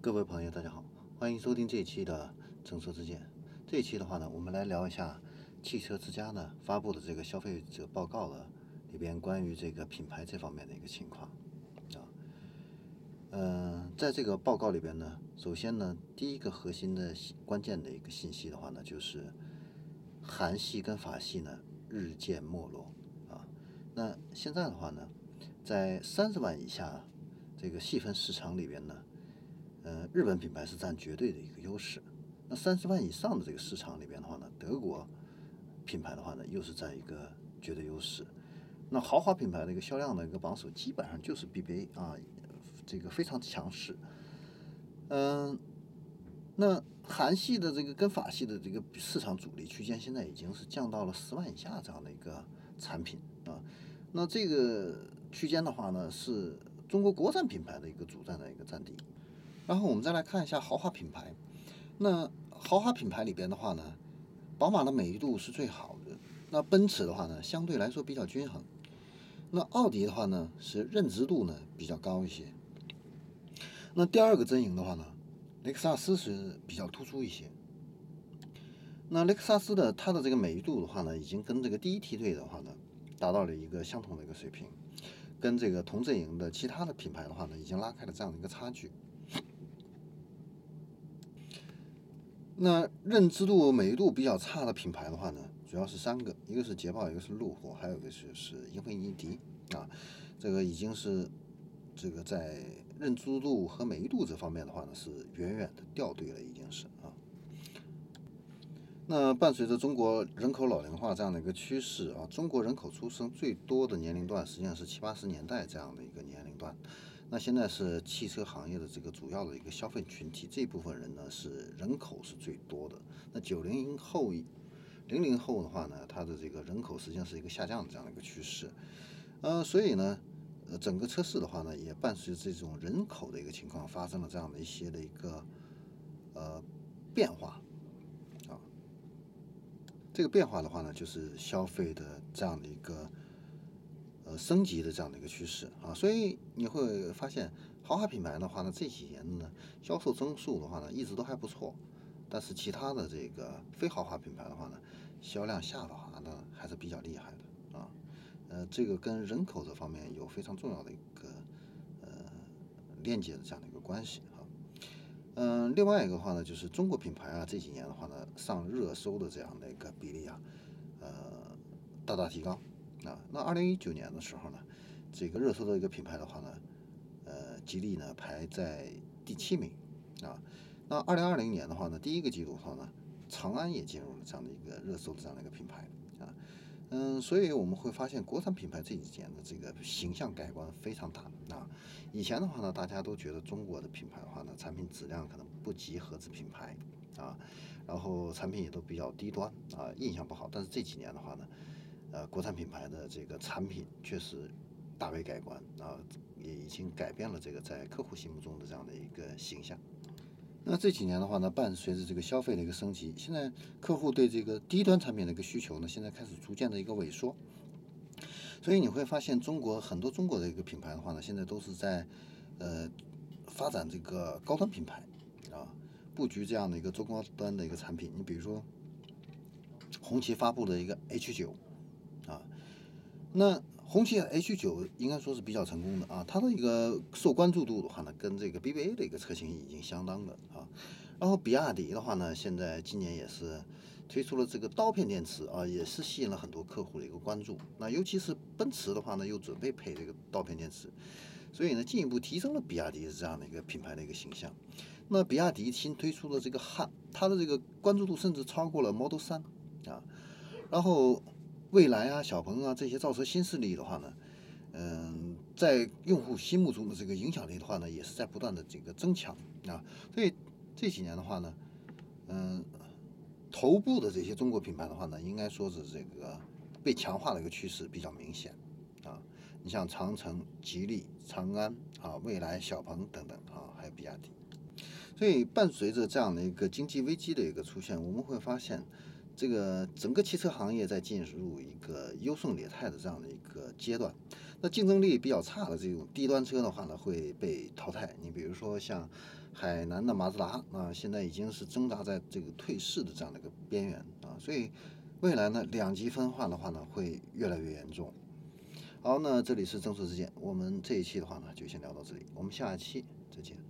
各位朋友，大家好，欢迎收听这一期的《正说之见》。这一期的话呢，我们来聊一下汽车之家呢发布的这个消费者报告了里边关于这个品牌这方面的一个情况啊。嗯，在这个报告里边呢，首先呢，第一个核心的关键的一个信息的话呢，就是韩系跟法系呢日渐没落啊。那现在的话呢，在三十万以下这个细分市场里边呢。呃，日本品牌是占绝对的一个优势。那三十万以上的这个市场里边的话呢，德国品牌的话呢，又是占一个绝对优势。那豪华品牌的一个销量的一个榜首，基本上就是 BBA 啊，这个非常强势。嗯，那韩系的这个跟法系的这个市场主力区间，现在已经是降到了十万以下这样的一个产品啊。那这个区间的话呢，是中国国产品牌的一个主战的一个占地。然后我们再来看一下豪华品牌，那豪华品牌里边的话呢，宝马的美誉度是最好的，那奔驰的话呢，相对来说比较均衡，那奥迪的话呢，是认知度呢比较高一些，那第二个阵营的话呢，雷克萨斯是比较突出一些，那雷克萨斯的它的这个美誉度的话呢，已经跟这个第一梯队的话呢，达到了一个相同的一个水平，跟这个同阵营的其他的品牌的话呢，已经拉开了这样的一个差距。那认知度、美誉度比较差的品牌的话呢，主要是三个，一个是捷豹，一个是路虎，还有一个就是英菲尼迪啊。这个已经是这个在认知度和美誉度这方面的话呢，是远远的掉队了，已经是啊。那伴随着中国人口老龄化这样的一个趋势啊，中国人口出生最多的年龄段实际上是七八十年代这样的一个年龄段。那现在是汽车行业的这个主要的一个消费群体，这部分人呢是人口是最多的。那九零后、零零后的话呢，它的这个人口实际上是一个下降的这样的一个趋势。呃，所以呢，呃，整个车市的话呢，也伴随着这种人口的一个情况，发生了这样的一些的一个呃变化啊。这个变化的话呢，就是消费的这样的一个。呃，升级的这样的一个趋势啊，所以你会发现豪华品牌的话呢，这几年呢销售增速的话呢，一直都还不错，但是其他的这个非豪华品牌的话呢，销量下滑呢还是比较厉害的啊。呃，这个跟人口这方面有非常重要的一个呃链接的这样的一个关系哈。嗯，另外一个话呢，就是中国品牌啊这几年的话呢，上热搜的这样的一个比例啊，呃，大大提高。啊，那二零一九年的时候呢，这个热搜的一个品牌的话呢，呃，吉利呢排在第七名啊。那二零二零年的话呢，第一个季度的话呢，长安也进入了这样的一个热搜的这样的一个品牌啊。嗯，所以我们会发现国产品牌这几年的这个形象改观非常大啊。以前的话呢，大家都觉得中国的品牌的话呢，产品质量可能不及合资品牌啊，然后产品也都比较低端啊，印象不好。但是这几年的话呢，呃，国产品牌的这个产品确实大为改观啊，也已经改变了这个在客户心目中的这样的一个形象。那这几年的话呢，伴随着这个消费的一个升级，现在客户对这个低端产品的一个需求呢，现在开始逐渐的一个萎缩。所以你会发现，中国很多中国的一个品牌的话呢，现在都是在呃发展这个高端品牌啊，布局这样的一个中高端的一个产品。你比如说，红旗发布的一个 H 九。那红旗 H 九应该说是比较成功的啊，它的一个受关注度的话呢，跟这个 BBA 的一个车型已经相当的啊。然后比亚迪的话呢，现在今年也是推出了这个刀片电池啊，也是吸引了很多客户的一个关注。那尤其是奔驰的话呢，又准备配这个刀片电池，所以呢，进一步提升了比亚迪这样的一个品牌的一个形象。那比亚迪新推出的这个汉，它的这个关注度甚至超过了 Model 三啊，然后。蔚来啊，小鹏啊，这些造车新势力的话呢，嗯，在用户心目中的这个影响力的话呢，也是在不断的这个增强啊。所以这几年的话呢，嗯，头部的这些中国品牌的话呢，应该说是这个被强化的一个趋势比较明显啊。你像长城、吉利、长安啊、蔚来、小鹏等等啊，还有比亚迪。所以伴随着这样的一个经济危机的一个出现，我们会发现。这个整个汽车行业在进入一个优胜劣汰的这样的一个阶段，那竞争力比较差的这种低端车的话呢，会被淘汰。你比如说像海南的马自达啊，现在已经是挣扎在这个退市的这样的一个边缘啊，所以未来呢，两极分化的话呢，会越来越严重。好，那这里是正说之见，我们这一期的话呢，就先聊到这里，我们下一期再见。